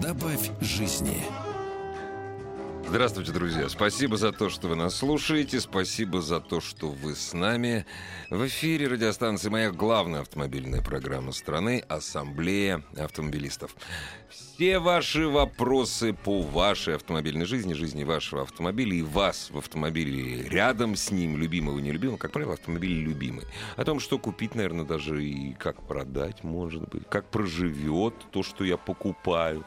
Добавь жизни. Здравствуйте, друзья. Спасибо за то, что вы нас слушаете. Спасибо за то, что вы с нами. В эфире радиостанции «Моя» главная автомобильная программа страны «Ассамблея автомобилистов». Все ваши вопросы по вашей автомобильной жизни, жизни вашего автомобиля и вас в автомобиле рядом с ним, любимого и нелюбимого, как правило, автомобиль любимый. О том, что купить, наверное, даже и как продать, может быть, как проживет то, что я покупаю.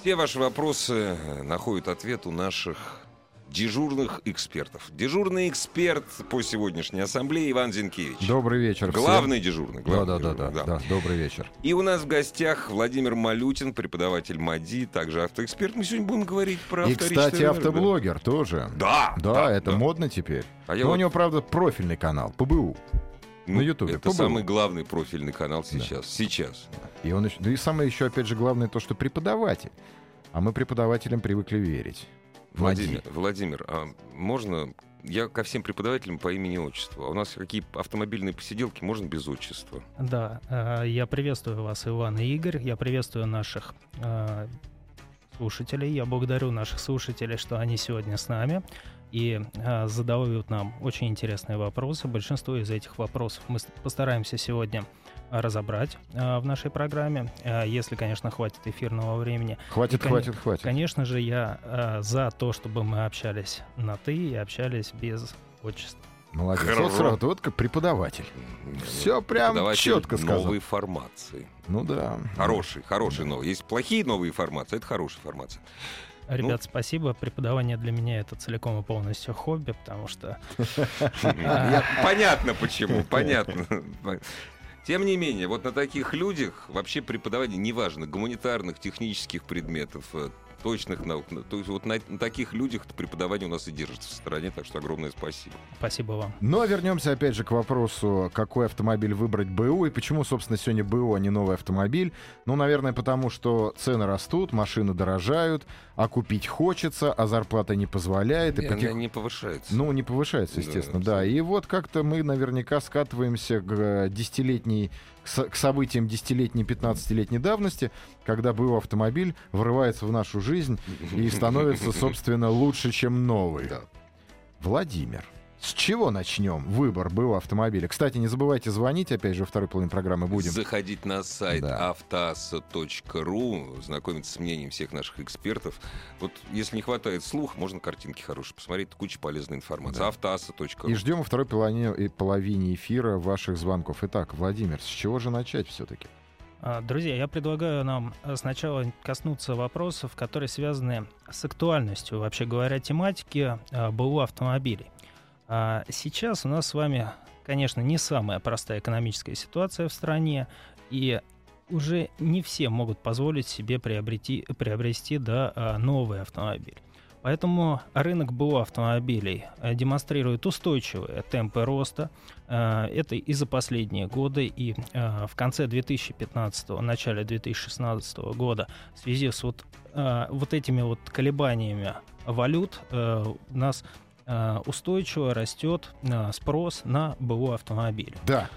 Все ваши вопросы э, находят ответ у наших дежурных экспертов. Дежурный эксперт по сегодняшней ассамблее Иван Зинкевич. Добрый вечер. всем. Главный дежурный. Да, главный да, да, дежурный, да, да. Добрый вечер. И у нас в гостях Владимир Малютин, преподаватель МАДИ, также автоэксперт. Мы сегодня будем говорить про И, кстати, рынок, автоблогер тоже. Да, Да, да, это да. модно теперь. А я Но у вот- него, правда, профильный канал, ПБУ. Ну, на Ютубе, Это по-моему. самый главный профильный канал сейчас. Сейчас. И он еще, да и самое еще, опять же, главное то, что преподаватель. А мы преподавателям привыкли верить. Владимир, Мади. Владимир, а можно... Я ко всем преподавателям по имени и отчеству. А у нас какие автомобильные посиделки, можно без отчества? Да, э, я приветствую вас, Иван и Игорь. Я приветствую наших э, слушателей. Я благодарю наших слушателей, что они сегодня с нами и э, задают нам очень интересные вопросы. Большинство из этих вопросов мы постараемся сегодня разобрать э, в нашей программе, э, если, конечно, хватит эфирного времени. Хватит, И, кон- хватит, хватит. Конечно же, я э, за то, чтобы мы общались на «ты» и общались без отчества. Молодец. Хорошо. Вот сразу, вот как преподаватель. Все прям Преподаватель четко сказал. новой формации. Ну да. Хороший, хороший новый. Есть плохие новые формации, это хорошая формация. Ребят, спасибо. Преподавание для меня это целиком и полностью хобби, потому что Понятно почему, понятно. Тем не менее, вот на таких людях вообще преподавание, неважно, гуманитарных, технических предметов, э, точных наук, на- то есть вот на, на таких людях преподавание у нас и держится в стороне, так что огромное спасибо. спасибо вам. Но вернемся опять же к вопросу, какой автомобиль выбрать БУ и почему, собственно, сегодня БУ, а не новый автомобиль. Ну, наверное, потому что цены растут, машины дорожают, а купить хочется, а зарплата не позволяет. И Не, потих- не повышается. Ну, не повышается, Да, естественно, да. И вот как-то мы наверняка скатываемся к э, десятилетней, к со- к событиям десятилетней, 15-летней давности, когда БУ автомобиль врывается в нашу жизнь и становится, собственно, лучше, чем новый. Да. Владимир, с чего начнем выбор БУ автомобиля? Кстати, не забывайте звонить, опять же, во второй половине программы будем. Заходить на сайт Да. автоаса.ру, знакомиться с мнением всех наших экспертов. Вот если не хватает слух, можно картинки хорошие посмотреть, куча полезной информации. Да. автоаса.ру. И ждем во второй половине, половине эфира ваших звонков. Итак, Владимир, с чего же начать все-таки? А, Друзья, я предлагаю нам сначала коснуться вопросов, которые связаны с актуальностью, вообще говоря, тематики э, БУ автомобилей. А Сейчас у нас с вами, конечно, не самая простая экономическая ситуация в стране, и уже не все могут позволить себе приобрети, приобрести да, а, новый автомобиль. Поэтому рынок БУ автомобилей э, демонстрирует устойчивые темпы роста. Э, Это и за последние годы, и э, в конце 2015 начале 2016 года в связи с вот, вот этими вот колебаниями валют э, у нас устойчиво растет э, спрос на БУ автомобили. Да,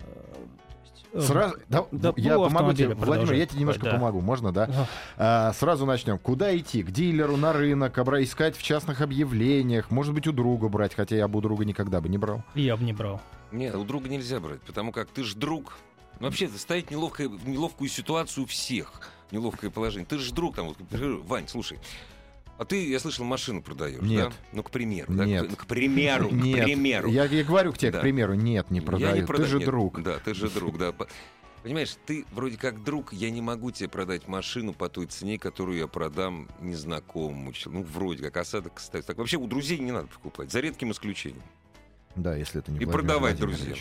Э, э, сразу, да, да, я помогу тебе, Владимир, я тебе немножко Да. помогу, можно, да? э, А, сразу начнем. Куда идти? К дилеру, на рынок, обра- искать в частных объявлениях, может быть, у друга брать, хотя я бы у друга никогда бы не брал. Я бы не брал. Нет, у друга нельзя брать, потому как ты же друг. Вообще, это ставить неловкое, неловкую ситуацию всех. Неловкое положение. Ты же друг там. Вот, Вань, слушай, а ты, я слышал, машину продаешь, Нет. да? Ну, к примеру. да? Нет. К, к примеру, к Нет, примеру. Я, я говорю к тебе, Да. к примеру, нет, не Я продаю. Ты продаю. же Нет, друг. Да, ты же друг, да. По- Понимаешь, ты вроде как друг, я не могу тебе продать машину по той цене, которую я продам незнакомому человеку. Ну, вроде как осадок, кстати. Так вообще у друзей не надо покупать, за редким исключением. Да, если это не И продавать друзьям.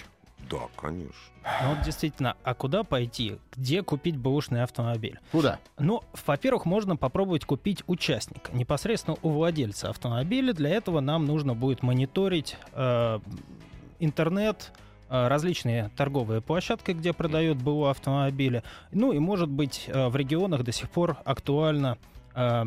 Да, конечно. Ну вот действительно, а куда пойти? Где купить бэушный автомобиль? Куда? Ну, во-первых, можно попробовать купить участника, непосредственно у владельца автомобиля. Для этого нам нужно будет мониторить э, интернет, э, различные торговые площадки, где продают БУ автомобили. Ну и, может быть, э, в регионах до сих пор актуально э,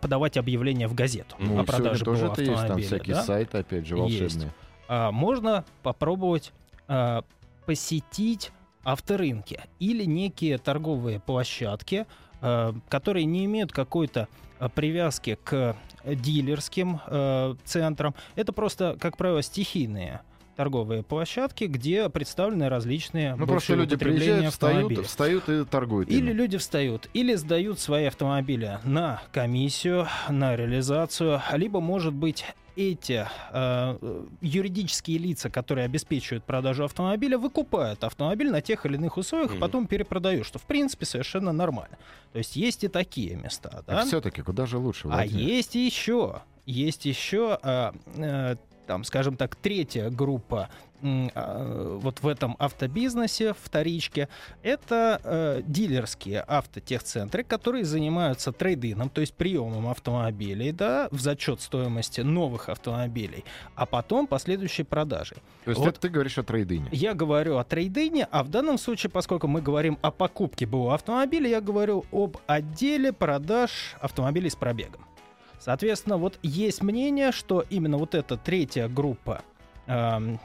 подавать объявление в газету Ну, о продаже тоже БУ это есть, там автомобиля. всякие да? сайты, опять же, Есть. волшебные. А, можно попробовать а, посетить авторынки или некие торговые площадки, а, которые не имеют какой-то а, привязки к дилерским а, центрам. Это просто, как правило, стихийные торговые площадки, где представлены различные Ну, просто люди приезжают, встают, встают и торгуют. ими. Или люди встают, или сдают свои автомобили на комиссию, на реализацию, либо, может быть, эти э, юридические лица, которые обеспечивают продажу автомобиля, выкупают автомобиль на тех или иных условиях, и Мгм. потом перепродают, что в принципе совершенно нормально. То есть есть и такие места. Да? Так все-таки куда же лучше, А Владимир? есть еще, есть еще, а, э, там, скажем так, третья группа а, вот в этом автобизнесе, вторичке, это э, дилерские автотехцентры, которые занимаются трейдином, то есть приемом автомобилей, да, в зачет стоимости новых автомобилей, а потом последующей продажей. То есть вот- это ты говоришь о трейдине. Я говорю о трейдине, а в данном случае, поскольку мы говорим о покупке БУ автомобиля, я говорю об отделе продаж автомобилей с пробегом. Соответственно, вот есть мнение, что именно вот эта третья группа эм,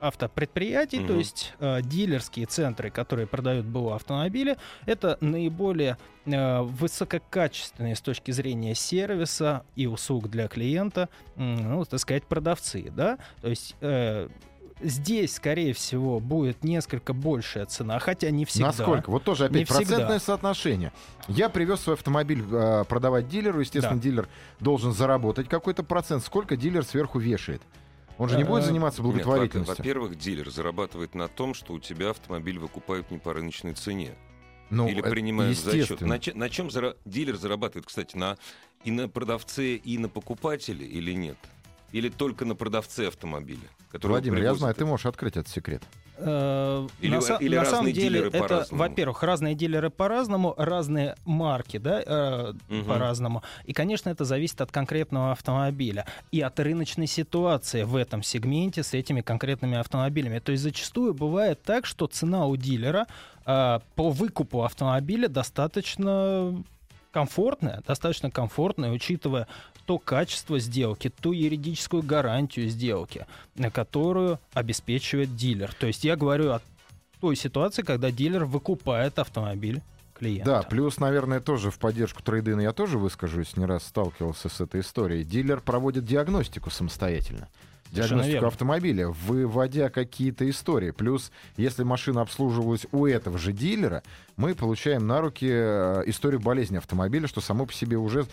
автопредприятий, то Мгм. есть э, дилерские центры, которые продают БУ автомобили, это наиболее э, высококачественные с точки зрения сервиса и услуг для клиента, м, ну, так сказать, продавцы, да, то есть э, здесь, скорее всего, будет несколько большая цена, хотя не всегда. Насколько? Вот тоже Не опять всегда. процентное соотношение. Я привез свой автомобиль э, продавать дилеру. Естественно, Да. дилер должен заработать какой-то процент. Сколько дилер сверху вешает? Он же не Э, будет заниматься Нет, во- благотворительностью. во-первых, дилер зарабатывает на том, что у тебя автомобиль выкупают не по рыночной цене. Ну, или э, принимают зачет. естественно. На, на чем зара- дилер зарабатывает, кстати, на и на продавце, и на покупателе, или нет? Или только на продавце автомобиля? Владимир, я знаю, ты можешь открыть этот секрет. Э, Или- на, или на самом деле это, во-первых, разные дилеры по-разному, разные марки, да, э, Мгм. по-разному. И, конечно, это зависит от конкретного автомобиля и от рыночной ситуации в этом сегменте с этими конкретными автомобилями. То есть зачастую бывает так, что цена у дилера э, по выкупу автомобиля достаточно комфортная, достаточно комфортная, учитывая то качество сделки, ту юридическую гарантию сделки, на которую обеспечивает дилер. То есть я говорю о той ситуации, когда дилер выкупает автомобиль клиента. Да, плюс, наверное, тоже в поддержку трейдина я тоже выскажусь, не раз сталкивался с этой историей. Дилер проводит диагностику самостоятельно. Диагностику автомобиля, выводя какие-то истории. Плюс, если машина обслуживалась у этого же дилера, мы получаем на руки э, историю болезни автомобиля, что само по себе уже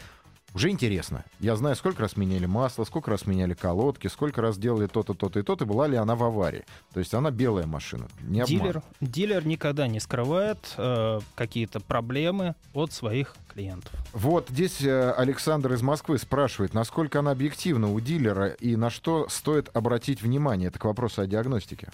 уже интересно. Я знаю, сколько раз меняли масло, сколько раз меняли колодки, сколько раз делали то-то, то-то и то-то, и была ли она в аварии. То есть она белая машина, не обман. Дилер, дилер никогда не скрывает э, какие-то проблемы от своих клиентов. Вот здесь э, Александр из Москвы спрашивает, насколько она объективна у дилера и на что стоит обратить внимание. Это к вопросу о диагностике.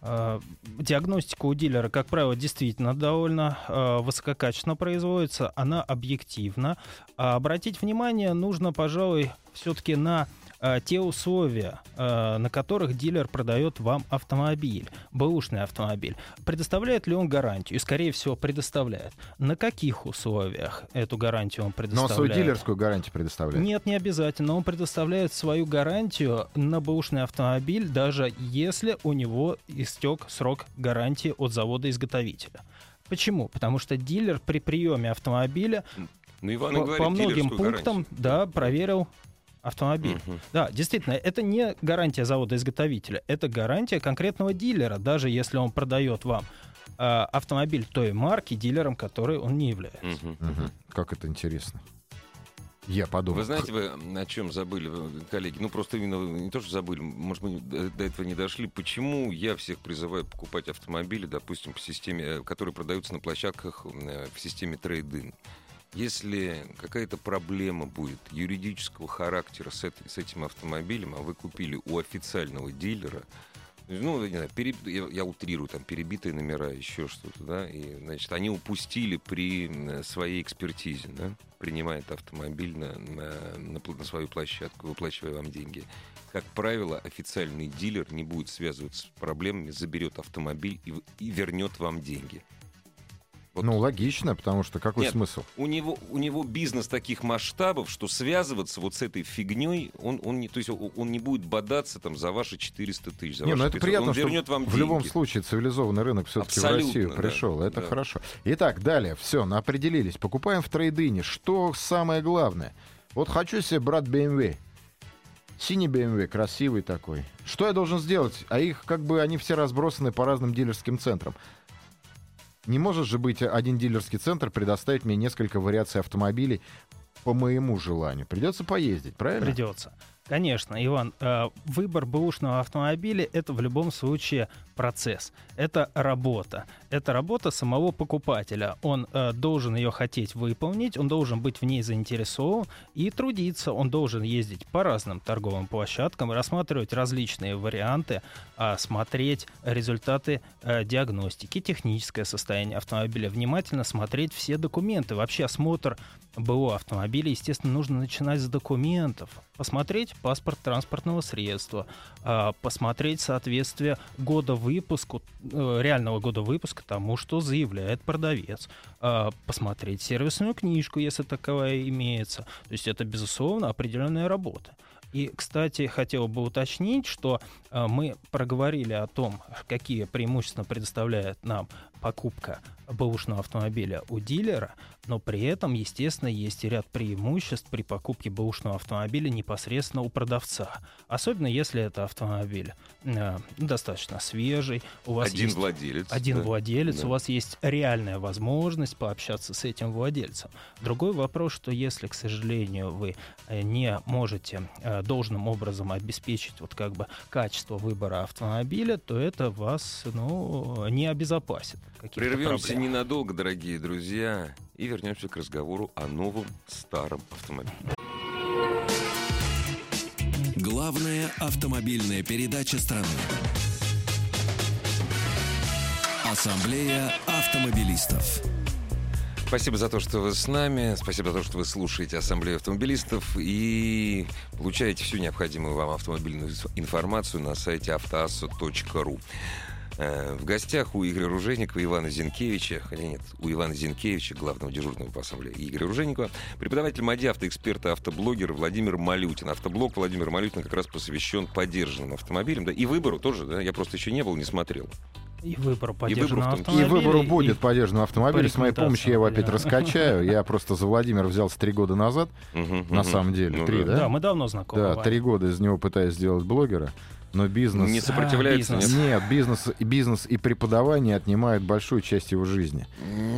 Э, Диагностика у дилера, как правило, действительно довольно э, высококачественно производится, она объективна. А обратить внимание нужно, пожалуй, все-таки на э, те условия, э, на которых дилер продает вам автомобиль, бэушный автомобиль. Предоставляет ли он гарантию? И, скорее всего, предоставляет. На каких условиях эту гарантию он Но предоставляет? свою дилерскую гарантию предоставляет. Нет, не обязательно. Он предоставляет свою гарантию на бэушный автомобиль, даже если у него истек срок гарантии от завода-изготовителя. Почему? Потому что дилер при приеме автомобиля Ну, Иван по, говорит, по многим пунктам гарантию. да, проверил автомобиль. Мгм. Да, действительно, это не гарантия завода-изготовителя, это гарантия конкретного дилера, даже если он продает вам э, автомобиль той марки, дилером которой он не является. Мгм. Мгм. Как это интересно. Я подумал. Вы знаете, вы о чем забыли, коллеги? Ну, просто именно вы не то, что забыли, может, мы до этого не дошли. Почему я всех призываю покупать автомобили, допустим, по системе, э, которые продаются на площадках э, в системе трейд-ин? Если какая-то проблема будет юридического характера с, эт- с этим автомобилем, а вы купили у официального дилера, ну, не знаю, переб... я, я утрирую, там, перебитые номера, еще что-то, да, и, значит, они упустили при своей экспертизе, да, принимает автомобиль на, на, на свою площадку, выплачивая вам деньги. Как правило, официальный дилер не будет связываться с проблемами, заберет автомобиль и, и вернет вам деньги. Вот. Ну, логично, потому что какой Нет, смысл? У него, у него бизнес таких масштабов, что связываться вот с этой фигней, он, он, не, то есть он не будет бодаться там за ваши 400 тысяч. За не, ну это 500. приятно, он что вернет вам в деньги. любом случае цивилизованный рынок все-таки в Россию да, пришел. Это да. хорошо. Итак, далее. Все, определились. Покупаем в трейдине. Что самое главное? Вот хочу себе брат BMW. Синий BMW, красивый такой. Что я должен сделать? А их как бы они все разбросаны по разным дилерским центрам. Не может же быть один дилерский центр предоставить мне несколько вариаций автомобилей по моему желанию. Придется поездить, правильно? Придется. Конечно, Иван, э, выбор бэушного автомобиля — это в любом случае процесс. Это работа. Это работа самого покупателя. Он э, должен ее хотеть выполнить, он должен быть в ней заинтересован и трудиться. Он должен ездить по разным торговым площадкам, рассматривать различные варианты, а смотреть результаты э, диагностики, техническое состояние автомобиля, внимательно смотреть все документы. Вообще осмотр БУ автомобиля, естественно, нужно начинать с документов. Посмотреть паспорт транспортного средства, а, посмотреть соответствие года выпуску, э, реального года выпуска тому, что заявляет продавец, а, посмотреть сервисную книжку, если таковая имеется. То есть это, безусловно, определенная работа. И, кстати, хотел бы уточнить, что э, мы проговорили о том, какие преимущества предоставляет нам покупка бэушного автомобиля у дилера, но при этом, естественно, есть и ряд преимуществ при покупке бэушного автомобиля непосредственно у продавца. Особенно если это автомобиль э, достаточно свежий, у вас Один есть владелец. один да. владелец, Да. у вас есть реальная возможность пообщаться с этим владельцем. Другой вопрос, что если, к сожалению, вы э, не можете э, должным образом обеспечить вот как бы качество выбора автомобиля, то это вас ну, не обезопасит. Каких-то Прервемся проблем. ненадолго, дорогие друзья, и вернемся к разговору о новом старом автомобиле. Главная автомобильная передача страны. Ассамблея автомобилистов. Спасибо за то, что вы с нами. Спасибо за то, что вы слушаете Ассамблею автомобилистов и получаете всю необходимую вам автомобильную информацию на сайте автоасса.ру. Э, В гостях у Игоря Ружейникова и Ивана Зинкевича, хотя нет, у Ивана Зинкевича, главного дежурного по ассамблее, и Игоря Ружейникова, преподаватель МАДИ, автоэксперт и автоблогер Владимир Малютин. Автоблог Владимира Малютина как раз посвящен поддержанным автомобилям, да, и выбору тоже, да, я просто еще не был, не смотрел. И выбору числе. И автомобиля. выбору и- будет поддержанный автомобиль. С моей помощью я его опять раскачаю. Я просто за Владимир взялся три года назад. На самом деле, Ну три, да? Да, мы давно знакомы. Да, три года из него пытаюсь сделать блогера. Но бизнес... Не сопротивляется, А, бизнес. нет? Нет, бизнес, и бизнес и преподавание отнимают большую часть его жизни.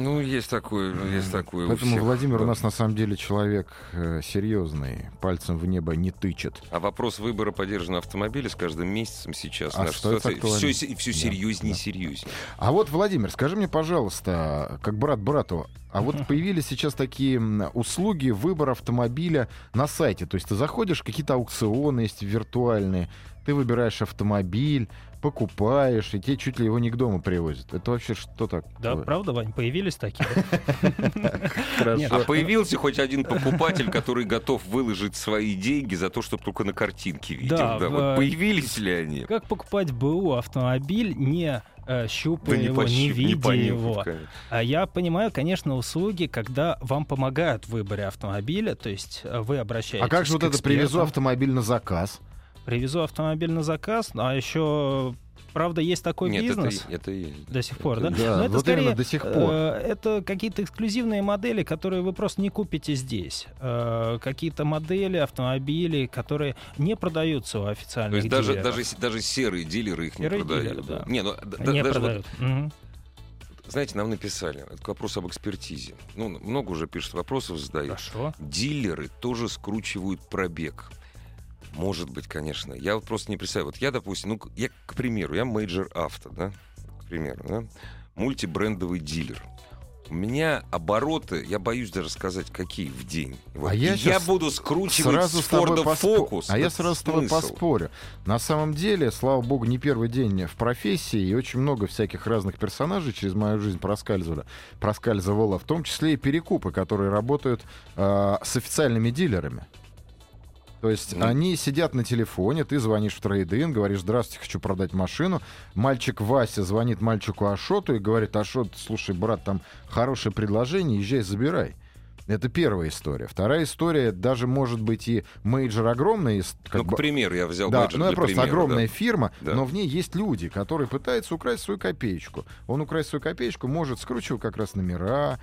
Ну, есть такое, есть такое у Поэтому всех. Владимир Да. у нас на самом деле человек э, серьезный, пальцем в небо не тычет. А вопрос выбора поддержанного автомобиля с каждым месяцем сейчас А наша что это ситуация все, все Да, серьезнее и да. серьезнее. А вот, Владимир, скажи мне, пожалуйста, как брат брату, а вот появились сейчас такие услуги выбора автомобиля на сайте. То есть ты заходишь, какие-то аукционы есть виртуальные, ты выбираешь автомобиль, покупаешь, и тебе чуть ли его не к дому привозят. Это вообще что такое? Да, правда, Вань, появились такие? А появился хоть один покупатель, который готов выложить свои деньги за то, чтобы только на картинке видел. Вот появились ли они? Как покупать БУ автомобиль, не э, щупая Да не его, не пощуп- не видя понюхать, его? конечно. А я понимаю, конечно, услуги, когда вам помогают в выборе автомобиля, то есть э, вы обращаетесь А как же вот это привезу автомобиль на заказ? Привезу автомобиль на заказ, а еще, правда, есть такой Нет, бизнес. это, это есть. До сих пор, Это- да? Да, Но это вот скорее, именно до сих пор. э, это какие-то эксклюзивные модели, которые вы просто не купите здесь. Э, какие-то модели, автомобили, которые не продаются у То официальных есть даже, дилеров. даже, даже серые дилеры их не Серые продают. дилеры, да. Не, ну, да- не даже вот продают. Мгм. знаете, нам написали, это вопрос об экспертизе. Ну, много уже пишут, вопросов задают. Хорошо. Дилеры тоже скручивают пробег. Может быть, конечно. Я вот просто не представляю. Вот я, допустим, ну, я, к примеру, я Major Auto, да, к примеру, да, мультибрендовый дилер. У меня обороты, я боюсь даже сказать, какие в день. Вот. А я щас буду скручивать Сразу с Форда поспо- Фокус. А я сразу с тобой смысл. поспорю. На самом деле, слава богу, не первый день в профессии, и очень много всяких разных персонажей через мою жизнь проскальзывали, проскальзывало, в том числе и перекупы, которые работают э, с официальными дилерами. То есть Ну. они сидят на телефоне, ты звонишь в трейдинг, говоришь, здравствуйте, хочу продать машину. Мальчик Вася звонит мальчику Ашоту и говорит, Ашот, слушай, брат, там хорошее предложение, езжай, забирай. Это первая история. Вторая история, даже может быть и Major огромный, как Ну, к примеру, я взял да, бейджик ну это просто примера, огромная да. фирма, Да. но в ней есть люди, которые пытаются украсть свою копеечку. Он украсть свою копеечку может, скручивать как раз номера,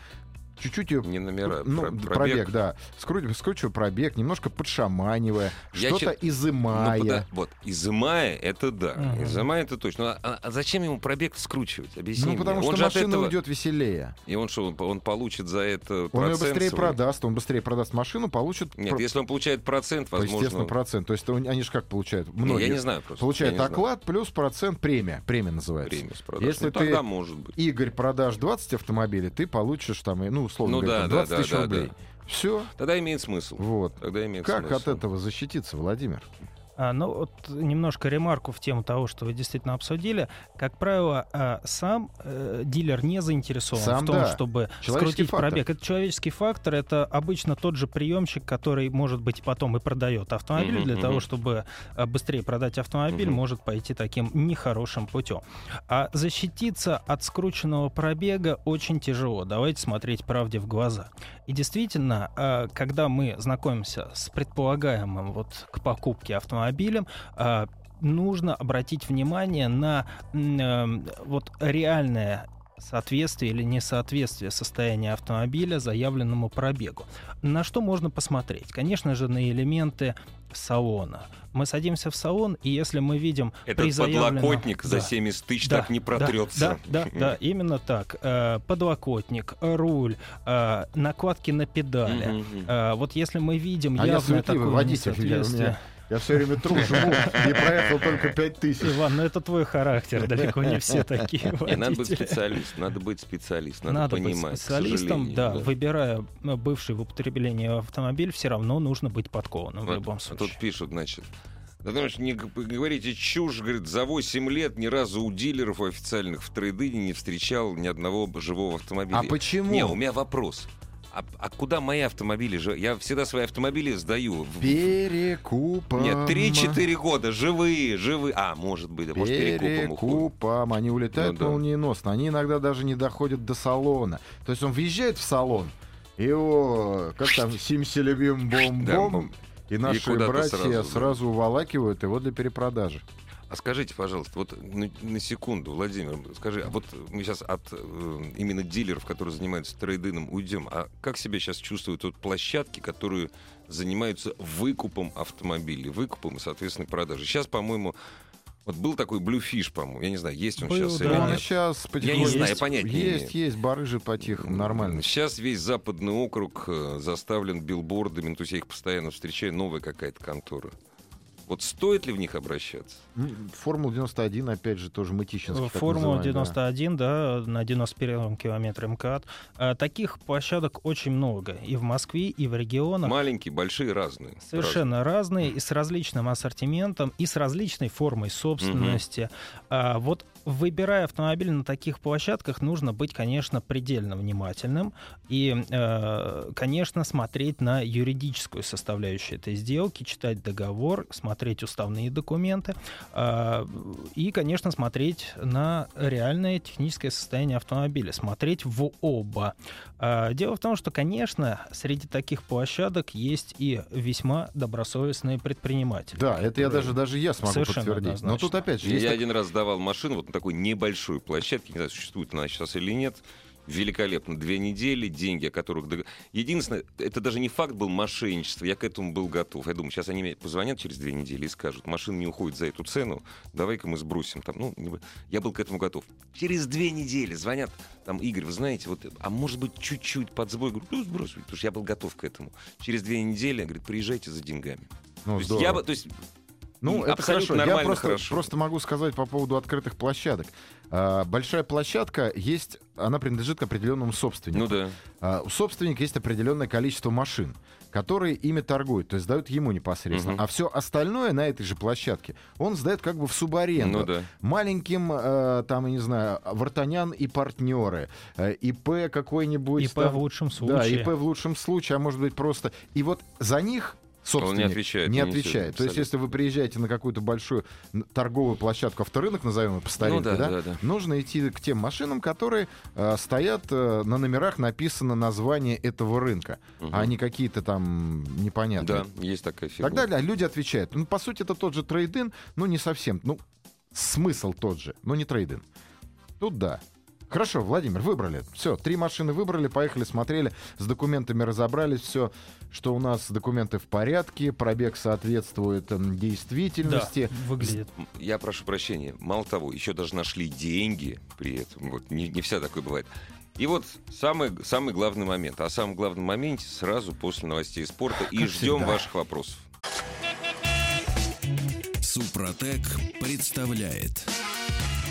чуть-чуть ее Не номера, ну, про- пробег. пробег. да. Скручивая, скручивая пробег, немножко подшаманивая, Я что-то чит- Ну, изымая. пода- вот, изымая, это да. Мгм. Изымая, это точно. А, а зачем ему пробег скручивать? Объясни Ну, мне. потому он что от машина этого... уйдет веселее. И он что, он, он получит за это Он ее процент быстрее свой? продаст, он быстрее продаст машину, получит, Нет, про- если он получает процент, возможно... естественно, процент. То есть он- они же как получают? Не, Многие я не знаю просто. получают не знаю. оклад плюс процент премия. Премия называется. Премию с продаж. Если Ну, ты- тогда может быть. Игорь, продашь 20 автомобилей, ты получишь там, ну, условно Ну говоря, да, там да, 20 да, тысяч да, рублей. да. Все. Тогда имеет смысл. Вот. Тогда имеет Как смысл. от этого защититься, Владимир? А, ну, вот немножко ремарку в тему того, что вы действительно обсудили. Как правило, а, сам э, дилер не заинтересован Сам, в том, да. чтобы скрутить фактор. пробег. Это человеческий фактор. Это обычно тот же приемщик, который, может быть, потом и продает автомобиль. Мгм, Для мгм. того, чтобы а, быстрее продать автомобиль, Мгм. может пойти таким нехорошим путем. А защититься от скрученного пробега очень тяжело. Давайте смотреть правде в глаза. И действительно, когда мы знакомимся с предполагаемым вот к покупке автомобилем, а, нужно обратить внимание на эм, вот реальное соответствие или несоответствие состояния автомобиля заявленному пробегу. На что можно посмотреть? Конечно же, на элементы салона. Мы садимся в салон, и если мы видим при Этот заявленном- подлокотник за Да. 70 тысяч Да, так не протрется. Да, да, да, именно так. Э, Подлокотник, руль, э, накладки на педали. Э, Вот если мы видим А я такое водитель, я- у несоответствие... меня- Я все время тру, жму и проехал только 5 тысяч. Иван, ну это твой характер, далеко не все такие Не, надо быть водители. специалистом, надо быть специалистом, надо, Надо быть понимать. к специалистом, сожалению, да, выбирая э, бывший в употреблении автомобиль, все равно нужно быть подкованным в Вот, любом а случае. Тут пишут, значит, да потому что не говорите чушь, говорит, за 8 лет ни разу у дилеров официальных в трейдине не встречал ни одного живого автомобиля. А почему? Не, у меня вопрос. А, а куда мои автомобили? Я всегда свои автомобили сдаю. Перекупом. Нет, 3-4 года, живые, живые. А, может быть, да, может, перекупом. Перекупом. Они улетают Ну да. молниеносно. Они иногда даже не доходят до салона. То есть он въезжает в салон, и его, как там, сим-селебим бом Да, и наши куда-то братья сразу, сразу, да. уволакивают его для перепродажи. А скажите, пожалуйста, вот на, на секунду, Владимир, скажи, а вот мы сейчас от э, именно дилеров, которые занимаются трейдином, уйдем. А как себя сейчас чувствуют вот площадки, которые занимаются выкупом автомобилей, выкупом и, соответственно, продажей? Сейчас, по-моему, вот был такой Bluefish, по-моему, я не знаю, есть он Был, сейчас да. или он нет. сейчас потихоньку... не знаю, есть, понятия не Есть, есть, барыжит по-тихому, нормально. Сейчас весь западный округ э, заставлен билбордами, то есть я их постоянно встречаю, новая какая-то контора. Вот стоит ли в них обращаться? М, Формула 91, опять же, тоже мытищинский. так Формула называемый, да. 91, да, на 91 километре МКАД. А, Таких площадок очень много. И в Москве, и в регионах. Маленькие, большие, разные. Совершенно разные, и с различным ассортиментом, и с различной формой собственности. А, вот выбирая автомобиль на таких площадках, нужно быть, конечно, предельно внимательным и, э, конечно, смотреть на юридическую составляющую этой сделки, читать договор, смотреть уставные документы а, и, конечно, смотреть на реальное техническое состояние автомобиля, смотреть в оба. А, Дело в том, что, конечно, среди таких площадок есть и весьма добросовестные предприниматели. Да, это я даже, даже я смогу подтвердить. Но тут однозначно. опять же Я есть... так- один раз сдавал машину вот на такой небольшой площадке, не знаю, существует она сейчас или нет. Великолепно. Две недели, деньги, о которых... дог- Единственное, это даже не факт был мошенничества, я к этому был готов. Я думаю, сейчас они мне позвонят через две недели и скажут, машина не уходит за эту цену, давай-ка мы сбросим. Там, ну, не я был к этому готов. Через две недели звонят, там, Игорь, вы знаете, вот, а может быть, чуть-чуть под сбой? Говорю, ну, сбросывай, потому что я был готов к этому. Через две недели, говорит, приезжайте за деньгами. Ну, то, есть я бы, то есть Ну, И это абсолютно хорошо. Я просто, хорошо. просто могу сказать по поводу открытых площадок. А, большая площадка есть, она принадлежит к определенному собственнику. Ну да. А, у собственника есть определенное количество машин, которые ими торгуют, то есть дают ему непосредственно. Мгм. А все остальное на этой же площадке он сдает как бы в субаренду. Ну да. Маленьким, э, там, я не знаю, Вартанян и партнеры, э, ИП какой-нибудь. ИП там- в лучшем Да, случае. ИП в лучшем случае, а может быть просто... И вот за них собственник не отвечает, не отвечает. То есть, если вы приезжаете на какую-то большую торговую площадку, авторынок, назовем его по старинке, Ну да, да, да, да. нужно идти к тем машинам, которые э, стоят, э, на номерах написано название этого рынка, Мгм. а не какие-то там непонятные. Да, есть такая фигня. Тогда да, люди отвечают. Ну, по сути, это тот же трейдин, но не совсем. Ну, смысл тот же, но не трейдин. Тут да. Хорошо, Владимир, выбрали. Все, три машины выбрали, поехали, смотрели, с документами разобрались, все, что у нас документы в порядке, пробег соответствует м, Да, действительности. выглядит. Я прошу прощения. Мало того, еще даже нашли деньги при этом. Вот не, не вся такое бывает. И вот самый, самый главный момент. О самом главном моменте сразу после новостей спорта. И Как ждем всегда. ваших вопросов. Супротек представляет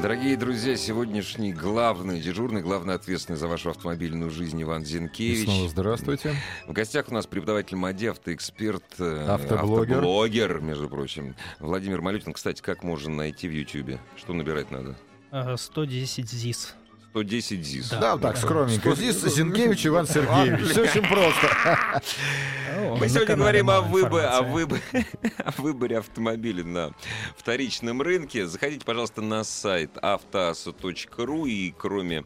Дорогие друзья, сегодняшний главный, дежурный, главный ответственный за вашу автомобильную жизнь Иван И Зинкевич. снова здравствуйте. В гостях у нас преподаватель МАДИ, автоэксперт, э, Автоблогер. автоблогер, между прочим. Владимир Малютин, кстати, как можно найти в Ютьюбе? Что набирать надо? Э, 110 ЗИС. 110 ЗИС. Да. Да, вот так, скромненько. Здесь Зинкевич Иван Сергеевич. Все очень просто. Мы сегодня говорим о, выборе, о, выборе, о выборе автомобиля на вторичном рынке. Заходите, пожалуйста, на сайт автоаса.ру и кроме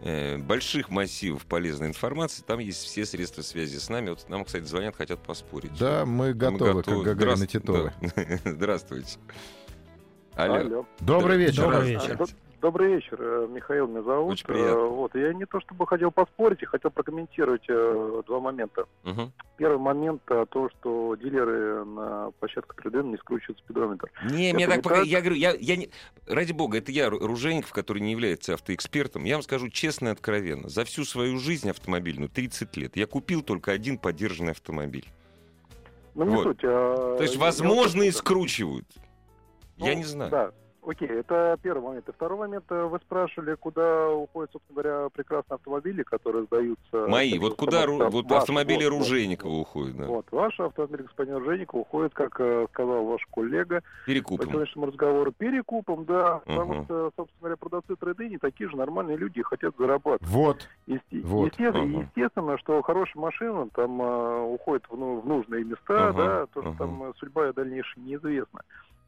э, больших массивов полезной информации, там есть все средства связи с нами. Вот нам, кстати, звонят, хотят поспорить. Да, мы Мы готовы, как Гагарин и Здравствуйте. Титовы. Да. Здравствуйте. Алло. Алло. Добрый вечер. Добрый вечер. Добрый вечер, э, Михаил меня зовут. Очень приятно. Э, Вот, я не то чтобы хотел поспорить, я хотел прокомментировать э, два момента. Мгм. Первый момент то, что дилеры на площадках 3D не скручивают спидометр. Не, Это мне не так пока... так? Я говорю, я, я не... Ради бога, это я, Ру- Ружейников, который не является автоэкспертом. Я вам скажу честно и откровенно. За всю свою жизнь автомобильную, 30 лет, я купил только один поддержанный автомобиль. Ну, не Вот. суть. а, То есть, я- возможно, я и скручивают. Я Ну, не знаю. Да, окей, это первый момент. И второй момент, э, вы спрашивали, куда уходят, собственно говоря, прекрасные автомобили, которые сдаются... Мои. Вот куда ру- вот ваши, автомобили вот, Ружейникова вот. уходят, да. Вот, ваш автомобиль, господин Ружейников, уходит, как э, сказал ваш коллега, по Перекупом. сегодняшнему разговору, перекупом, да, потому Мгм. что, собственно говоря, продавцы трейды не такие же нормальные люди хотят зарабатывать. Вот. Есте- Вот. Естественно, Ага. естественно, что хорошая машина там э, уходит в, ну- в нужные места, Ага, да, то, что ага. там судьба дальнейшая неизвестна.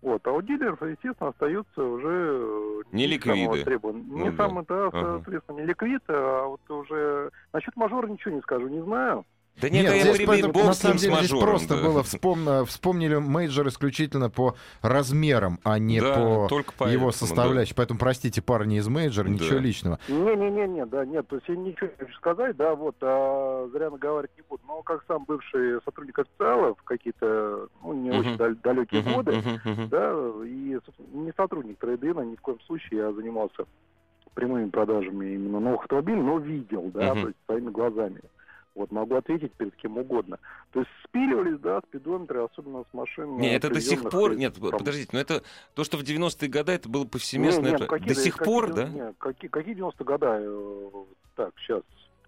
Вот, а у дилеров, естественно, остаются уже э, Не самого ликвиды. Ну не да. самый, да, соответственно, не ликвид, а вот уже... Насчет мейджора ничего не скажу, не знаю. Да нет, Нет, я здесь при- поэтому, бог на самом деле здесь просто да. было вспом- вспомнили Major исключительно по размерам, а не Да, по только его поэтому, составляющей. Поэтому простите, парни из мейджора, ничего Да. личного. Не-не-не, да, нет, то есть я ничего не хочу сказать, да, вот, а зря наговаривать не буду. Но как сам бывший сотрудник официала в какие-то, ну, не Мгм. очень дал- далекие Мгм, годы, мгм. да, и не сотрудник трейдина, ни в коем случае я занимался прямыми продажами именно новых автомобилей, но видел, да, Мгм. то есть своими глазами. Вот, могу ответить перед кем угодно. То есть спиливались, да, спидометры, особенно с машин. Не, э, это до сих пор... Нет, там- подождите, но это то, что в 90-е годы это было повсеместно. Не, не, это какие- до сих какие пор, да? не, какие, какие 90 года? э, Так, сейчас,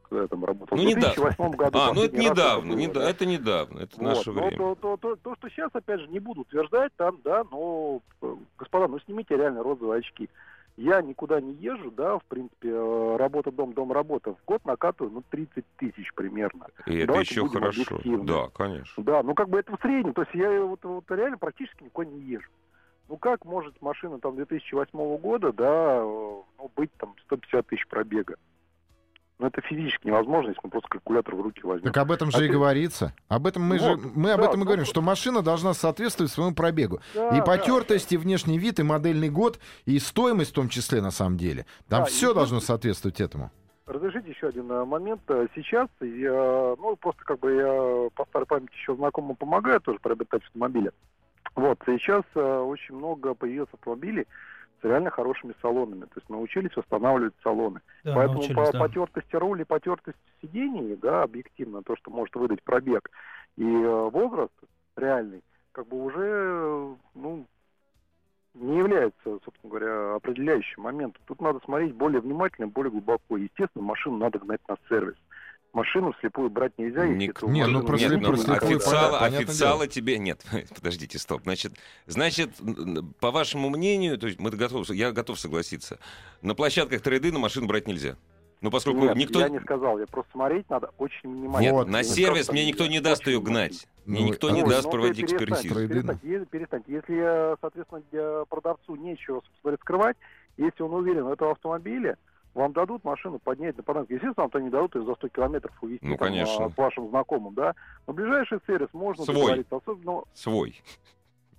когда я там работал. Ну, в недавно. 2008 году. А, ну это недавно, было, неда- да. это недавно, это Вот, наше время. То, то, то, то, что сейчас, опять же, не буду утверждать там, да, но, э, господа, ну снимите реально розовые очки. Я никуда не езжу, да, в принципе, э, работа, дом, дом, работа. В год накатываю, ну, 30 тысяч примерно. И это давайте еще будем хорошо. объективны. Да, конечно. Да, ну как бы это в среднем. То есть я вот, вот реально практически никуда не езжу. Ну как может машина там 2008 года, да, ну, быть там 150 тысяч пробега? Ну это физически невозможно, если мы просто калькулятор в руки возьмем. Так об этом же А и ты- говорится. Об этом мы же Вот, мы об да, этом и ну говорим, что машина должна соответствовать своему пробегу. Да, и да, потертость, и внешний вид, и модельный год, и стоимость в том числе, на самом деле. Там Да, все и должно соответствовать этому. Разрешите еще один э, момент. Э, Сейчас я, ну, просто как бы я по старой памяти еще знакомым помогаю тоже приобретать автомобили. Вот, сейчас э, очень много появилось автомобилей с реально хорошими салонами. То есть научились восстанавливать салоны. Да, Поэтому по да. потертости руля, потертости сидений, да, объективно, то, что может выдать пробег, и э, возраст реальный, как бы уже, ну, не является, собственно говоря, определяющим моментом. Тут надо смотреть более внимательно, более глубоко. Естественно, машину надо гнать на сервис. Машину вслепую брать нельзя, если Ник- это у Не, ну, машины про Нет, слепую- ну, про слепую официала, понятно, официала тебе... Нет, подождите, стоп. Значит, значит, по вашему мнению, то есть мы готовы, я готов согласиться, на площадках трейды на машину брать нельзя. Ну, поскольку Нет, никто... я не сказал, я просто смотреть надо очень внимательно. Нет, Вот. на не сервис сказал, мне никто не даст ее гнать. Мне Ну, никто Ой, не даст ну, проводить экспертизу. Трейдина. Перестань, е- перестань. Если, э, соответственно, продавцу нечего, скрывать, если он уверен в этом автомобиле, вам дадут машину поднять на подножку. Естественно, вам-то не дадут ее за 100 километров увезти Ну, там, конечно. а, к вашим знакомым, да. Но ближайший сервис можно Свой. договориться. Особенно, Свой.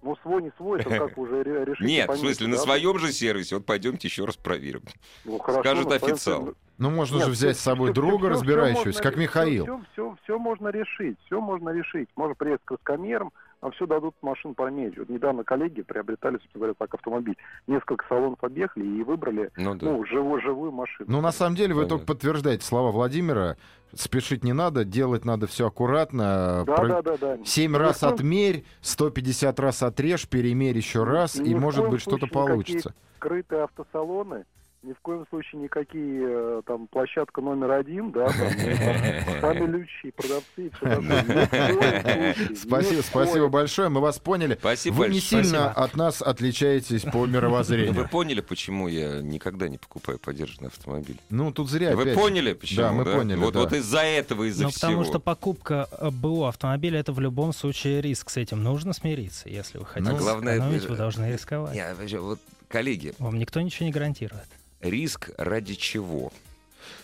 Ну, свой, не свой, это как уже ре- решите. Нет, в смысле, на своем же сервисе. Вот пойдемте еще раз проверим. Ну, хорошо, скажет своем официал. Ну, можно Нет, же взять с собой всё- друга, всё разбирающегося, можно как Михаил. Все, все, все, можно решить, все можно решить. Можно приехать к камерам, а все дадут машину померить. Вот недавно коллеги приобретали, собственно говоря, так автомобиль. Несколько салонов объехали и выбрали, Ну да. ну, живую, живую машину. Ну, на самом деле, вы Понятно. только подтверждаете слова Владимира. Спешить не надо, делать надо все аккуратно. да, Про- да, да, да. Семь Ни в раз коем- отмерь, 150 раз отрежь, перемерь еще раз, ни и, может быть, что-то получится. Скрытые автосалоны, ни в коем случае никакие э, там площадка номер один, да, там, э, сами лючи, продавцы и все такое. Ни в коем случае, ни Спасибо, спасибо большое, мы вас поняли. Спасибо Вы не сильно от нас отличаетесь по Ну, Вы мировоззрению. поняли, почему я никогда не покупаю подержанный автомобиль? Ну, тут зря Вы поняли, почему? Да, мы поняли, Вот, из-за этого, из-за Ну, всего. потому что покупка э, БУ автомобиля это в любом случае риск. С этим нужно смириться. Если вы хотите А главное, сэкономить, вы должны рисковать. Вообще, вот, коллеги, Вам никто ничего не гарантирует. Риск ради чего?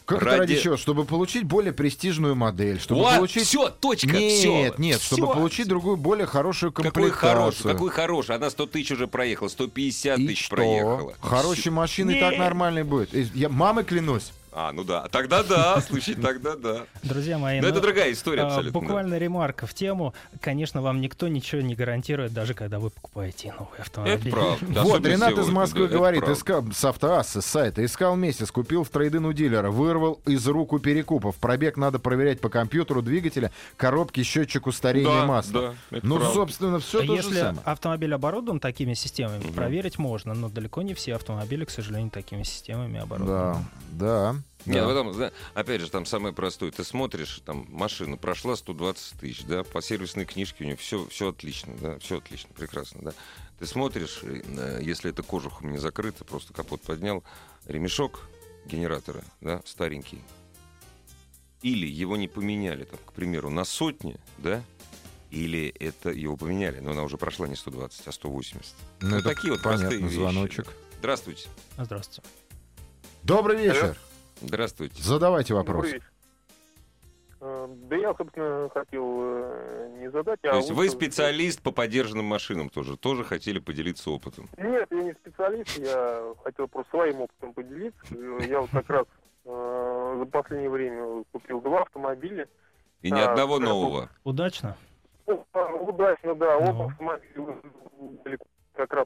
Как это Ради- ради чего? Чтобы получить более престижную модель, чтобы Вот, получить... все, точка, Нет, всё, нет, чтобы всё. получить другую, более хорошую Какой комплектацию. хороший, какой хороший. Она 100 тысяч уже проехала, 150 И тысяч что? проехала. Хорошей машины и так Нет. нормальной будет. Я мамой клянусь. А, ну да. Тогда да, слушай, тогда да. Друзья мои, Но ну, это другая история а, абсолютно. да. буквально ремарка в тему. Конечно, вам никто ничего не гарантирует, даже когда вы покупаете новый автомобиль. Это правда. Да, вот, особенно Ренат из сегодня, Москвы да, говорит, искал с автоассы, с сайта, искал месяц, купил в трейдин у дилера, вырвал из рук у перекупов. Пробег надо проверять по компьютеру двигателя, коробки, счетчику старения Да, масла. да, ну, правда. собственно, все то же Если самое. автомобиль оборудован такими системами, Мгм. проверить можно, но далеко не все автомобили, к сожалению, такими системами оборудованы. Да, да. Нет, да. потом, опять же, там самое простое. Ты смотришь, там машина прошла 120 тысяч, да, по сервисной книжке у нее все, все отлично, да, все отлично, прекрасно, да. Ты смотришь, э, если это кожухом не закрыто, просто капот поднял, ремешок генератора, да, старенький, или его не поменяли, там, к примеру, на сотни, да, или это его поменяли, но она уже прошла не 120, а 180. Ну, Вот это такие вот понятно, простые вещи. звоночек. Здравствуйте. Здравствуйте. Добрый вечер. Здравствуйте. Задавайте вопрос. Э, Да я, собственно, хотел э, не задать, а... То есть вы специалист по подержанным машинам тоже, тоже хотели поделиться опытом. Нет, я не специалист, я хотел просто своим опытом поделиться. Я вот как раз э, за последнее время купил два автомобиля. И ни А, одного да, нового. Удачно? Ну, а, Удачно, да, Ну. оба автомобиля как раз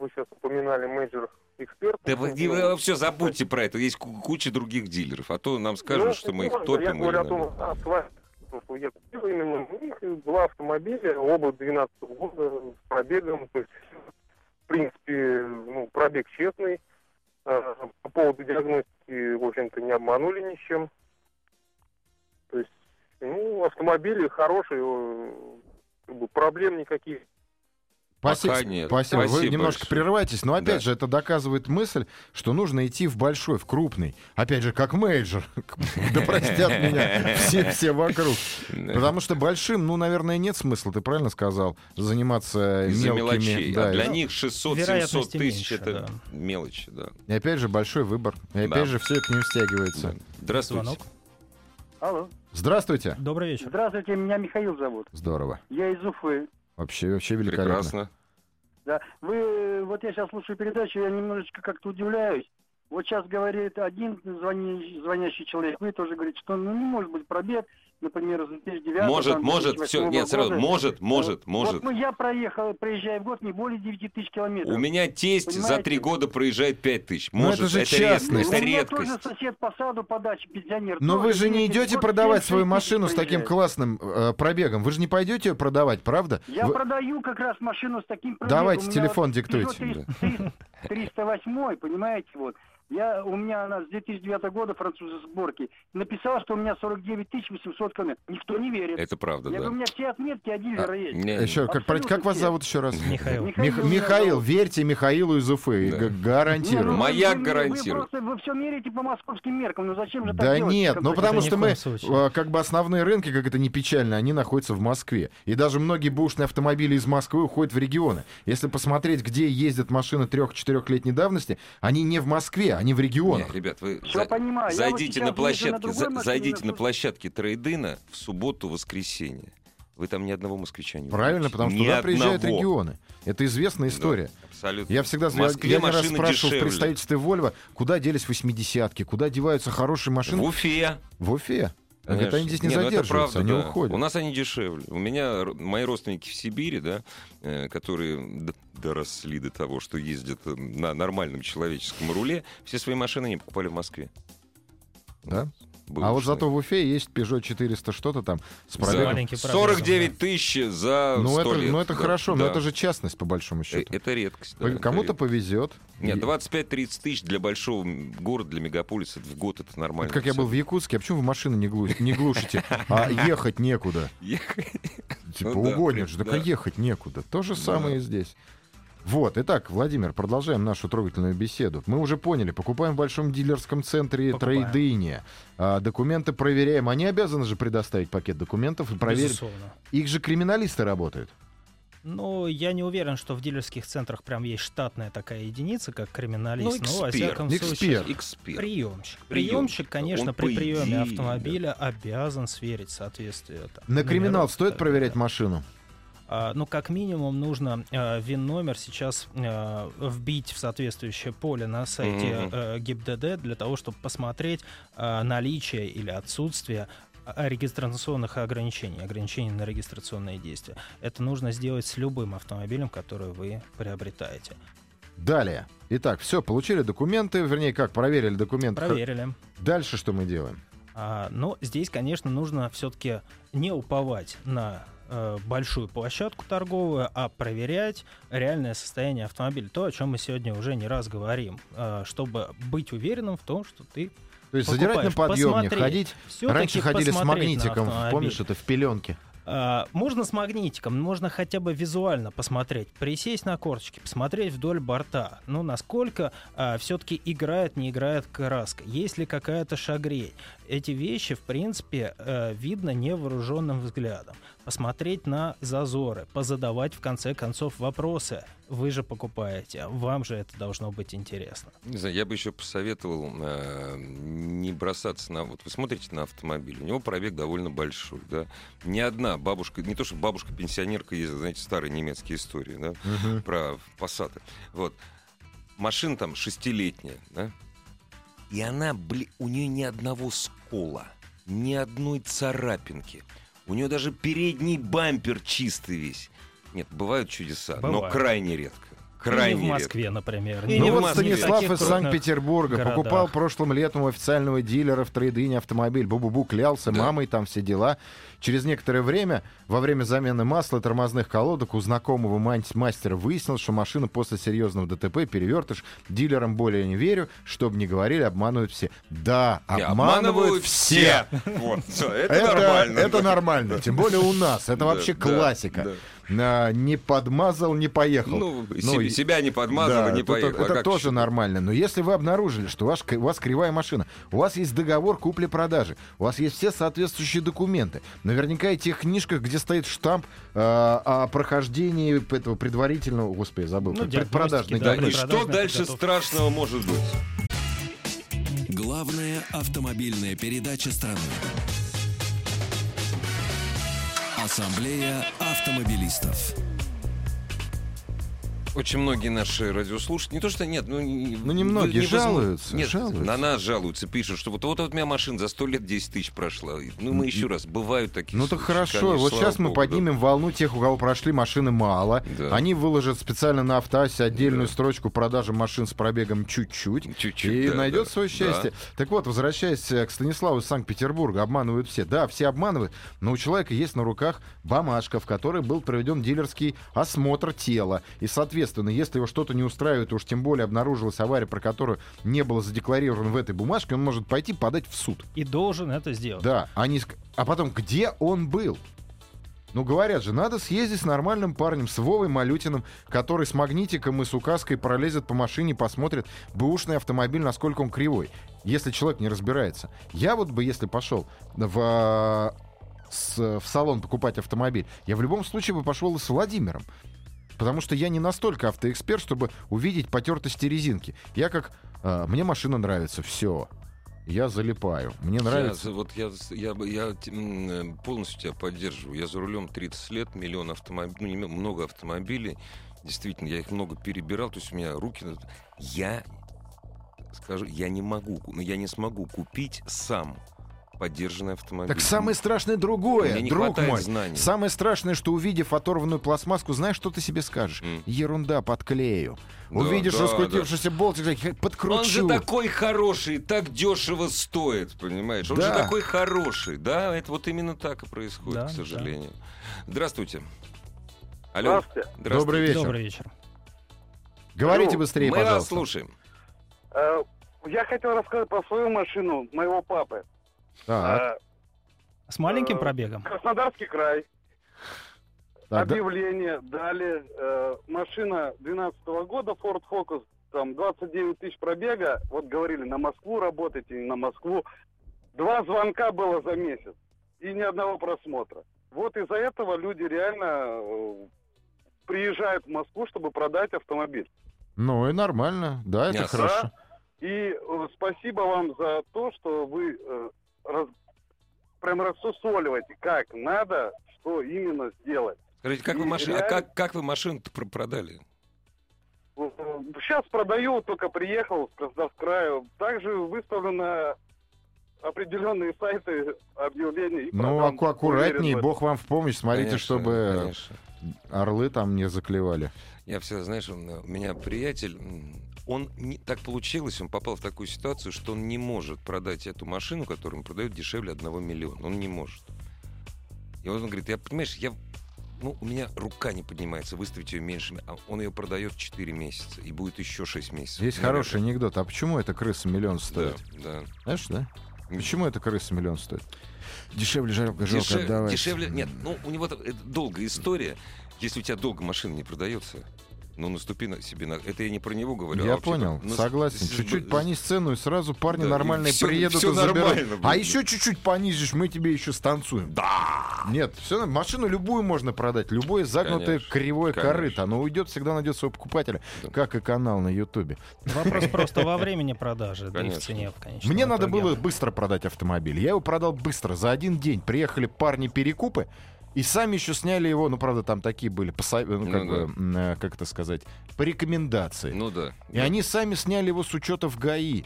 вы сейчас упоминали менеджер эксперт. Да вы, все забудьте про это. Есть ку- куча других дилеров. А то нам скажут, что мы их топим. Ну, Я говорю о том, а, что я купил именно у них два автомобиля, оба 12 года с пробегом. То есть, в принципе, ну, пробег честный. А, По поводу диагностики, в общем-то, не обманули ни с чем. То есть, ну, автомобили хорошие, как бы проблем никаких Спасибо. Пока нет. Спасибо. Вы Спасибо немножко большое. прерываетесь, но опять Да. же это доказывает мысль, что нужно идти в большой, в крупный. Опять же, как Major. Да простят меня все, все вокруг. Потому что большим, ну, наверное, нет смысла, ты правильно сказал, заниматься Из-за мелкими. мелочей. да, а для них 600-700 вероятности тысяч это да. мелочи, да. И опять же большой выбор. И опять Да. же все это не стягивается. Здравствуйте. Звонок. Алло. Здравствуйте. Добрый вечер. Здравствуйте, меня Михаил зовут. Здорово. Я из Уфы. Вообще, вообще великолепно. Прекрасно. Да. Вы, вот я сейчас слушаю передачу, я немножечко как-то удивляюсь. Вот сейчас говорит один звони- звонящий человек, вы тоже говорите, что ну, не может быть пробег например, с 2009 Может, там, может, 2008 все, нет, сразу, года. может, может, Вот, может. ну, я проехал, проезжаю в год не более 9 тысяч километров. У меня тесть за Понимаете? три года проезжает пять тысяч. Ну, Может, это же это частность. редкость. У Это меня редкость. тоже сосед по саду по даче, пенсионер. Но тоже вы же не идете год продавать 7-6 свою машину с таким классным э, пробегом. Вы же не пойдете ее продавать, правда? Я Вы- продаю как раз машину с таким пробегом. Давайте У меня телефон вот диктуйте. Peugeot 300 308, понимаете, вот. Я, у меня она с 2009 года французской сборки. Написала, что у меня 49 800 километров. Никто не верит. Это правда, Я да. говорю, у меня все отметки от дилера есть. Не, Еще, как, как вас зовут еще раз? Михаил. Мих- у меня Михаил, верьте Михаилу из Уфы, Да. гарантирую. Ну, Маяк вы- гарантирует. Вы, просто, вы все меряете по московским меркам. Ну зачем же так Да делать? нет, ну потому что мы, случае. э, как бы основные рынки, как это не печально, они находятся в Москве. И даже многие бушные автомобили из Москвы уходят в регионы. Если посмотреть, где ездят машины трех-четырехлетней давности, они не в Москве, они в Не, регионах. ребят, вы Всё понимаю. Я вот зайдите на на площадке, другой за- зайдите на на площадке трейдина в субботу-воскресенье. Вы там ни одного москвича не Правильно, увидите. потому что Ни туда приезжают одного. регионы. Это известная Да, история. абсолютно. Я всегда В Москве я не раз спрашивал в представительстве Вольво, куда делись 80-ки, куда деваются хорошие машины В Уфе. в Уфе. Конечно. они здесь не, Не, ну это задерживаются, правда, они да. уходят. У нас они дешевле. У меня мои родственники в Сибири, да, э, которые доросли до того, что ездят на нормальном человеческом руле, все свои машины они покупали в Москве. Да? Бэушные. А вот зато в Уфе есть Peugeot 400 что-то там с пробегом. Пробег, 49 тысяч за Ну 100 это, лет. ну это да. хорошо, но Да. это же частность по большому Э, счету. Это редкость. да, это Кому-то повезет. Нет, И- 25-30 тысяч для большого города, для мегаполиса в год это нормально. Вот как я был в Якутске, а почему вы машины не, глу- не глушите? А ехать некуда. Типа Ну да, угонишь, так а да. ехать некуда. То же самое и здесь. Вот, итак, Владимир, продолжаем нашу трогательную беседу. Мы уже поняли, покупаем в большом дилерском центре Покупаем. трейдине, а, документы проверяем. Они обязаны же предоставить пакет документов и проверить. Безусловно. Их же криминалисты работают. Ну, я не уверен, что в дилерских центрах прям есть штатная такая единица, как криминалист. Ну, но, во эксперт. всяком Эксперт. случае, Эксперт. приемщик. Приемщик, Приемщик, да. конечно, Он, при приеме идее, автомобиля обязан сверить соответствие. там, На криминал стоит да, проверять да. машину? А, ну, как минимум, нужно э, ВИН-номер сейчас э, вбить в соответствующее поле на сайте э, ГИБДД для того, чтобы посмотреть наличие или отсутствие э, регистрационных ограничений, ограничений на регистрационные действия. Это нужно сделать с любым автомобилем, который вы приобретаете. Далее. Итак, все, получили документы, вернее, как, проверили документы. Проверили. Дальше что мы делаем? А, но здесь, конечно, нужно все-таки не уповать на э, большую площадку торговую, а проверять реальное состояние автомобиля. То, о чем мы сегодня уже не раз говорим, э, чтобы быть уверенным в том, что ты То есть задирать на подъемник, Посмотреть. ходить. всё-таки Раньше ходили с магнитиком, помнишь, это в пеленке. А, можно с магнитиком, можно хотя бы визуально посмотреть, присесть на корточки, посмотреть вдоль борта. Ну, насколько все-таки играет, не играет краска. Есть ли какая-то шагрень. Эти вещи, в принципе, э, видно невооруженным взглядом. Посмотреть на зазоры, позадавать, в конце концов, вопросы. Вы же покупаете, вам же это должно быть интересно. Не знаю, я бы еще посоветовал э, не бросаться на... Вот вы смотрите на автомобиль, у него пробег довольно большой, да. Ни одна бабушка, не то что бабушка-пенсионерка ездит, знаете, старые немецкие истории, да, про пассаты. Вот. Машина там шестилетняя, да, и она, бли, у нее ни одного скола, ни одной царапинки. У нее даже передний бампер чистый весь. Нет, бывают чудеса, но Бывают. крайне редко. Крайне не в редко. Москве, например. И Ну не вот Москве. Станислав из Санкт-Петербурга городах. покупал прошлым летом у официального дилера в трейдине автомобиль. Бу-бу-бу клялся Да. мамой, там все дела. Через некоторое время, во время замены масла тормозных колодок, у знакомого мастера выяснилось, что машина после серьезного ДТП перевертыш. Дилерам более не верю, чтобы не говорили, обманывают все. Да, обманывают, все. Вот, это, Это нормально. это нормально. Тем более у нас. Это вообще классика. Да. На, не подмазал, не поехал. Ну, Ну, себе- и- себя не подмазал, Да, и не это- поехал. А Это как тоже еще? нормально. Но если вы обнаружили, что ваш, у вас кривая машина, у вас есть договор купли-продажи, у вас есть все соответствующие документы, наверняка и тех книжках, где стоит штамп э, о прохождении этого предварительного, господи, забыл, Ну, предпродажной диагностики, Да, договор. и что дальше подготовка. страшного может быть? Главная автомобильная передача страны. Ассамблея автомобилистов. Очень многие наши радиослушатели, не то что нет, ну... Ну, немногие жалуются, Нет, жалуются. на нас жалуются, пишут, что вот, вот, вот у меня машина за сто лет 10 тысяч прошла. Ну, мы еще раз, бывают такие Ну так хорошо, конечно, вот сейчас мы богу, да. поднимем волну тех, у кого прошли машины мало. Да. Они выложат специально на автоасе отдельную Да. строчку продажи машин с пробегом чуть-чуть. Чуть-чуть, и да, найдет да. свое счастье. Так вот, возвращаясь э, к Станиславу из Санкт-Петербурга, обманывают все. Да, все обманывают, но у человека есть на руках бумажка, в которой был проведен дилерский осмотр тела. И, соответственно, если его что-то не устраивает, уж тем более обнаружилась авария, про которую не было задекларировано в этой бумажке, он может пойти подать в суд. И должен это сделать. Да, они... ск- А потом, где он был? Ну, говорят же, надо съездить с нормальным парнем, с Вовой Малютиным, который с магнитиком и с указкой пролезет по машине, посмотрит бэушный автомобиль, насколько он кривой. Если человек не разбирается. Я вот бы, если пошел в, а, с- в салон покупать автомобиль, я в любом случае бы пошел с Владимиром. Потому что я не настолько автоэксперт, чтобы увидеть потертости резинки. Я как... а, мне машина нравится, все. Я залипаю. Мне нравится... Я, вот я, я, я э, полностью тебя поддерживаю. Я за рулем 30 лет, миллион автомобилей, ну, много автомобилей. Действительно, я их много перебирал, то есть у меня руки... Я скажу, я не могу, ку- ну, я не смогу купить сам поддержанный автомобиль. Так самое страшное другое, меня не друг мой. знаний. Самое страшное, что увидев оторванную пластмасску, знаешь, что ты себе скажешь? М. Ерунда, подклею. Да, Увидишь да, раскрутившийся болтик, так, Он подкручу. же такой хороший, так дешево стоит, понимаешь? Он же Да. такой хороший, да? Это вот именно так и происходит, Да, к да. сожалению. Здравствуйте. Алло. Здравствуйте. Добрый вечер. Добрый вечер. Говорите Ну, быстрее, Мы вас пожалуйста. слушаем. Э, Я хотел рассказать про свою машину, моего папы. Так, Э, С маленьким Э, пробегом? Краснодарский край. так, да- Объявление дали. э, машина 12 года, Ford Focus, там 29 тысяч пробега. Вот говорили, на Москву работаете, не на Москву. Два звонка было за месяц и ни одного просмотра. Вот из-за этого люди реально э, приезжают в Москву, чтобы продать автомобиль. Ну и нормально, да, это Ясно. хорошо. И э, спасибо вам за то, что вы э, раз- прям рассусоливаете, как надо, что именно сделать. Скажите, как вы, И машину, а реально- как, как вы машину-то пр- продали? Сейчас продаю, только приехал с Краснодарского края. Также выставлено определенные сайты объявлений. Ну, аку- этом. бог вам в помощь. Смотрите, Конечно, чтобы конечно. орлы там не заклевали. Я всегда, знаешь, у меня приятель, он не, так получилось, он попал в такую ситуацию, что он не может продать эту машину, которую он продает дешевле одного миллиона. Он не может. И вот он говорит, я, понимаешь, я, ну, у меня рука не поднимается выставить ее меньше, а он ее продает 4 месяца, и будет еще 6 месяцев. Есть Наверное. хороший анекдот. А почему эта крыса миллион Да, стоит? да. Знаешь, да? Почему эта крыса миллион стоит? Дешевле жалко, жалко Дешев- отдавать. дешевле, нет, ну, у него это долгая история. Если у тебя долго машина не продается, ну, наступи на себе на... Это я не про него говорю. а Я вообще понял, ну, согласен. Чуть-чуть понизь цену, и сразу парни Да, нормальные всё- приедут всё и заберут. нормально А будет. еще чуть-чуть понизишь, мы тебе еще станцуем. Да! Нет, все, машину любую можно продать, любое загнутое Конечно, кривое конечно. корыто. Оно уйдет, всегда найдет своего покупателя, Да. как и канал на Ютубе. Вопрос просто во времени продажи, да и в Конечно. цене в конечном Мне надо было быстро продать автомобиль. Я его продал быстро, за один день. Приехали парни перекупы, и сами еще сняли его, ну, правда, там такие были, посо- ну, как, Ну бы, м, э, как это сказать, по рекомендации. Ну да. И они сами сняли его с учета в ГАИ.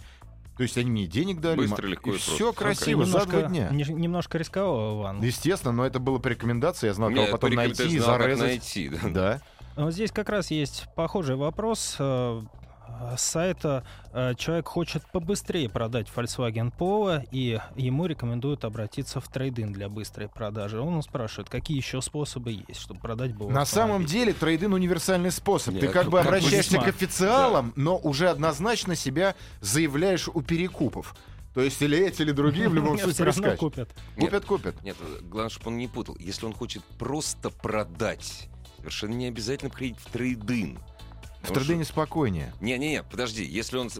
То есть они мне денег дали. Быстро, легко и все красиво, Ты за два немножко, дня. не- немножко рисковал, Иван. Естественно, но это было по рекомендации. Я знал, Не, кого потом по найти и зарезать. найти, да. Да. Вот здесь как раз есть похожий вопрос. Э, С сайта э, человек хочет побыстрее продать Volkswagen Polo, и ему рекомендуют обратиться в трейдинг для быстрой продажи. Он спрашивает, какие еще способы есть, чтобы продать был На самом деле трейдин универсальный способ. Ты Нет, как бы как обращаешься весьма. к официалам, но уже однозначно себя заявляешь у перекупов. То есть или эти, или другие в любом Все случае прискачут. купят. Нет. Купят, купят. Нет, главное, чтобы он не путал. Если он хочет просто продать, совершенно не обязательно приходить в трейдин. В трейдине спокойнее. Не-не-не, подожди, если он...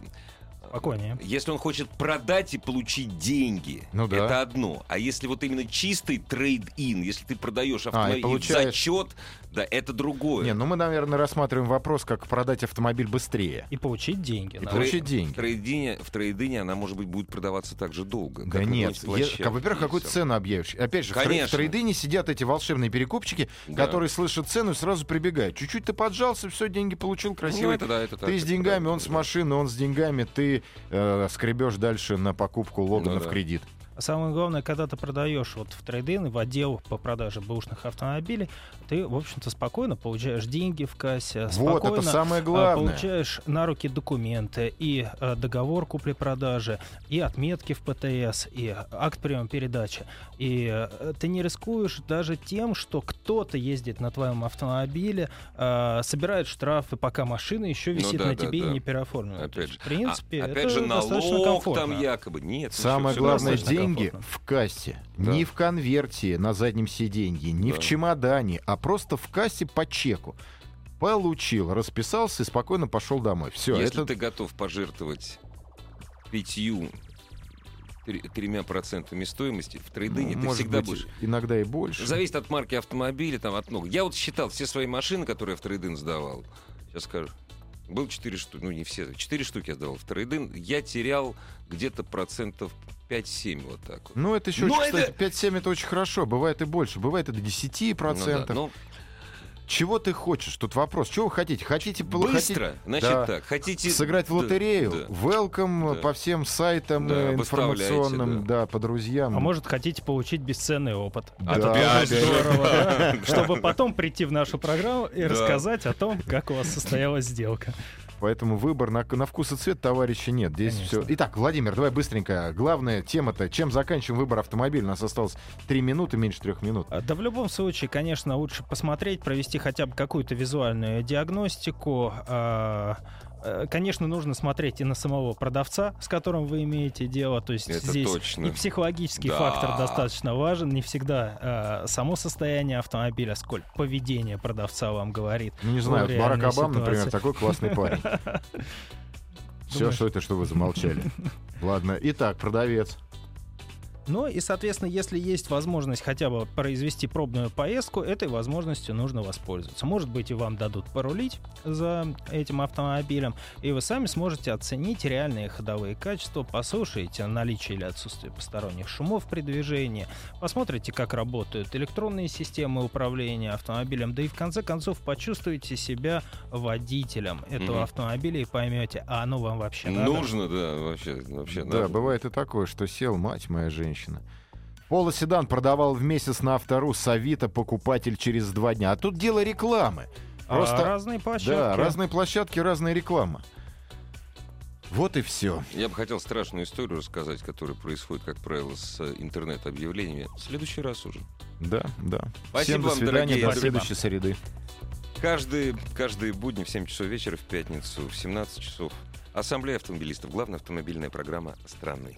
с- Спокойнее. Если он хочет продать и получить деньги, Ну да. это одно. А если вот именно чистый трейд-ин, если ты продаешь автомобиль и в получаешь- зачет, да, это другое. Не, ну мы, наверное, рассматриваем вопрос, как продать автомобиль быстрее. И получить деньги. И да. получить В деньги. трейдине, в трейдине она, может быть, будет продаваться так же долго. Да нет, я- во-первых, и какую-то всё. цену объявишь. Опять же, в трей- в Конечно. трейдине сидят эти волшебные перекупщики, Да. которые слышат цену и сразу прибегают. Чуть-чуть ты поджался, все, деньги получил, Ну, красиво. это да, это так. ты с это деньгами, правильно, он с да. машины, он с деньгами, ты э, скребешь дальше на покупку Логана Ну в да. кредит. А Самое главное, когда ты продаешь вот в трейдин, в отдел по продаже бэушных автомобилей, ты, в общем-то, спокойно получаешь деньги в кассе, Вот, спокойно это самое а, главное. получаешь на руки документы и э, договор купли-продажи, и отметки в ПТС, и акт приема передачи. И э, ты не рискуешь даже тем, что кто-то ездит на твоем автомобиле, собирает штрафы, пока машина еще Ну висит да, на да, тебе да. и не переоформлена. Опять же. В принципе, А, опять это же, достаточно налог комфортно. там якобы. Нет, ну Самое главное, достаточно. Деньги в кассе. Да. Не в конверте на заднем сиденье, не Да. в чемодане, а просто в кассе по чеку. Получил, расписался и спокойно пошел домой. Все, Если это ты готов пожертвовать пятью тремя процентами стоимости, в трейдине ты может всегда быть, будешь. иногда и больше. Зависит от марки автомобиля, там от много. Я вот считал все свои машины, которые я в трейдин сдавал. Сейчас скажу. Был 4 штуки, ну не все, 4 штуки я сдавал в трейдин. Я терял где-то процентов 5-7 вот так вот. Ну, это еще, Но очень, кстати, это- 5-7 это очень хорошо. Бывает и больше. Бывает и до 10%. Ну да, ну, Чего ты хочешь? Тут вопрос. Чего вы хотите? Хотите быстро, хотите- значит Да. так. Хотите сыграть в да, лотерею? да. Welcome Да. по всем сайтам Да, э, информационным, да. по друзьям. А может, хотите получить бесценный опыт? Да, Это тоже же. здорово, да? Чтобы потом прийти в нашу программу и Да. рассказать о том, как у вас состоялась сделка. Поэтому выбор на, на вкус и цвет товарища нет. Здесь Конечно. все. Итак, Владимир, давай быстренько. Главная тема-то, чем заканчиваем выбор автомобиля? У нас осталось 3 минуты, меньше трех минут. А, Да в любом случае, конечно, лучше посмотреть, провести хотя бы какую-то визуальную диагностику. Э, Конечно, нужно смотреть и на самого продавца, с которым вы имеете дело. То есть Это здесь точно. и психологический Да. фактор достаточно важен. Не всегда а, само состояние автомобиля, сколь поведение продавца вам говорит. Ну, не знаю, Барак реальной Обама, например, такой классный парень. Все, что это, что вы замолчали. Ладно. Итак, продавец. Ну и, соответственно, если есть возможность хотя бы произвести пробную поездку, этой возможностью нужно воспользоваться. Может быть, и вам дадут порулить за этим автомобилем, и вы сами сможете оценить реальные ходовые качества, послушаете наличие или отсутствие посторонних шумов при движении, посмотрите, как работают электронные системы управления автомобилем, да и в конце концов почувствуете себя водителем этого Мгм. автомобиля и поймете, а оно вам вообще надо? Нужно, да, вообще, вообще Да, надо. бывает и такое, что сел, мать моя женщина. Пола Седан продавал в месяц на автору с Авито покупатель через два дня. А тут дело рекламы. А, Просто разные площадки. Да, разные площадки, разная реклама. Вот и все. Я бы хотел страшную историю рассказать, которая происходит, как правило, с интернет-объявлениями. В следующий раз уже. Да, да. Спасибо Всем до вам, свидания, дорогие до друзья. следующей среды. Каждые, каждые будни в 7 часов вечера, в пятницу в 17 часов. Ассамблея автомобилистов. Главная автомобильная программа страны.